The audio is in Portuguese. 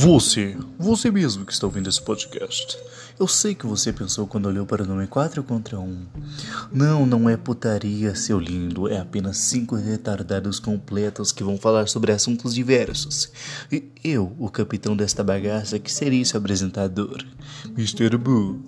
Você, você mesmo que está ouvindo esse podcast. Eu sei que você pensou quando olhou para o nome 4 contra 1. Não, não é putaria, seu lindo. É apenas cinco retardados completos que vão falar sobre assuntos diversos. E eu, o capitão desta bagaça, que seria seu apresentador, Mr. Boo.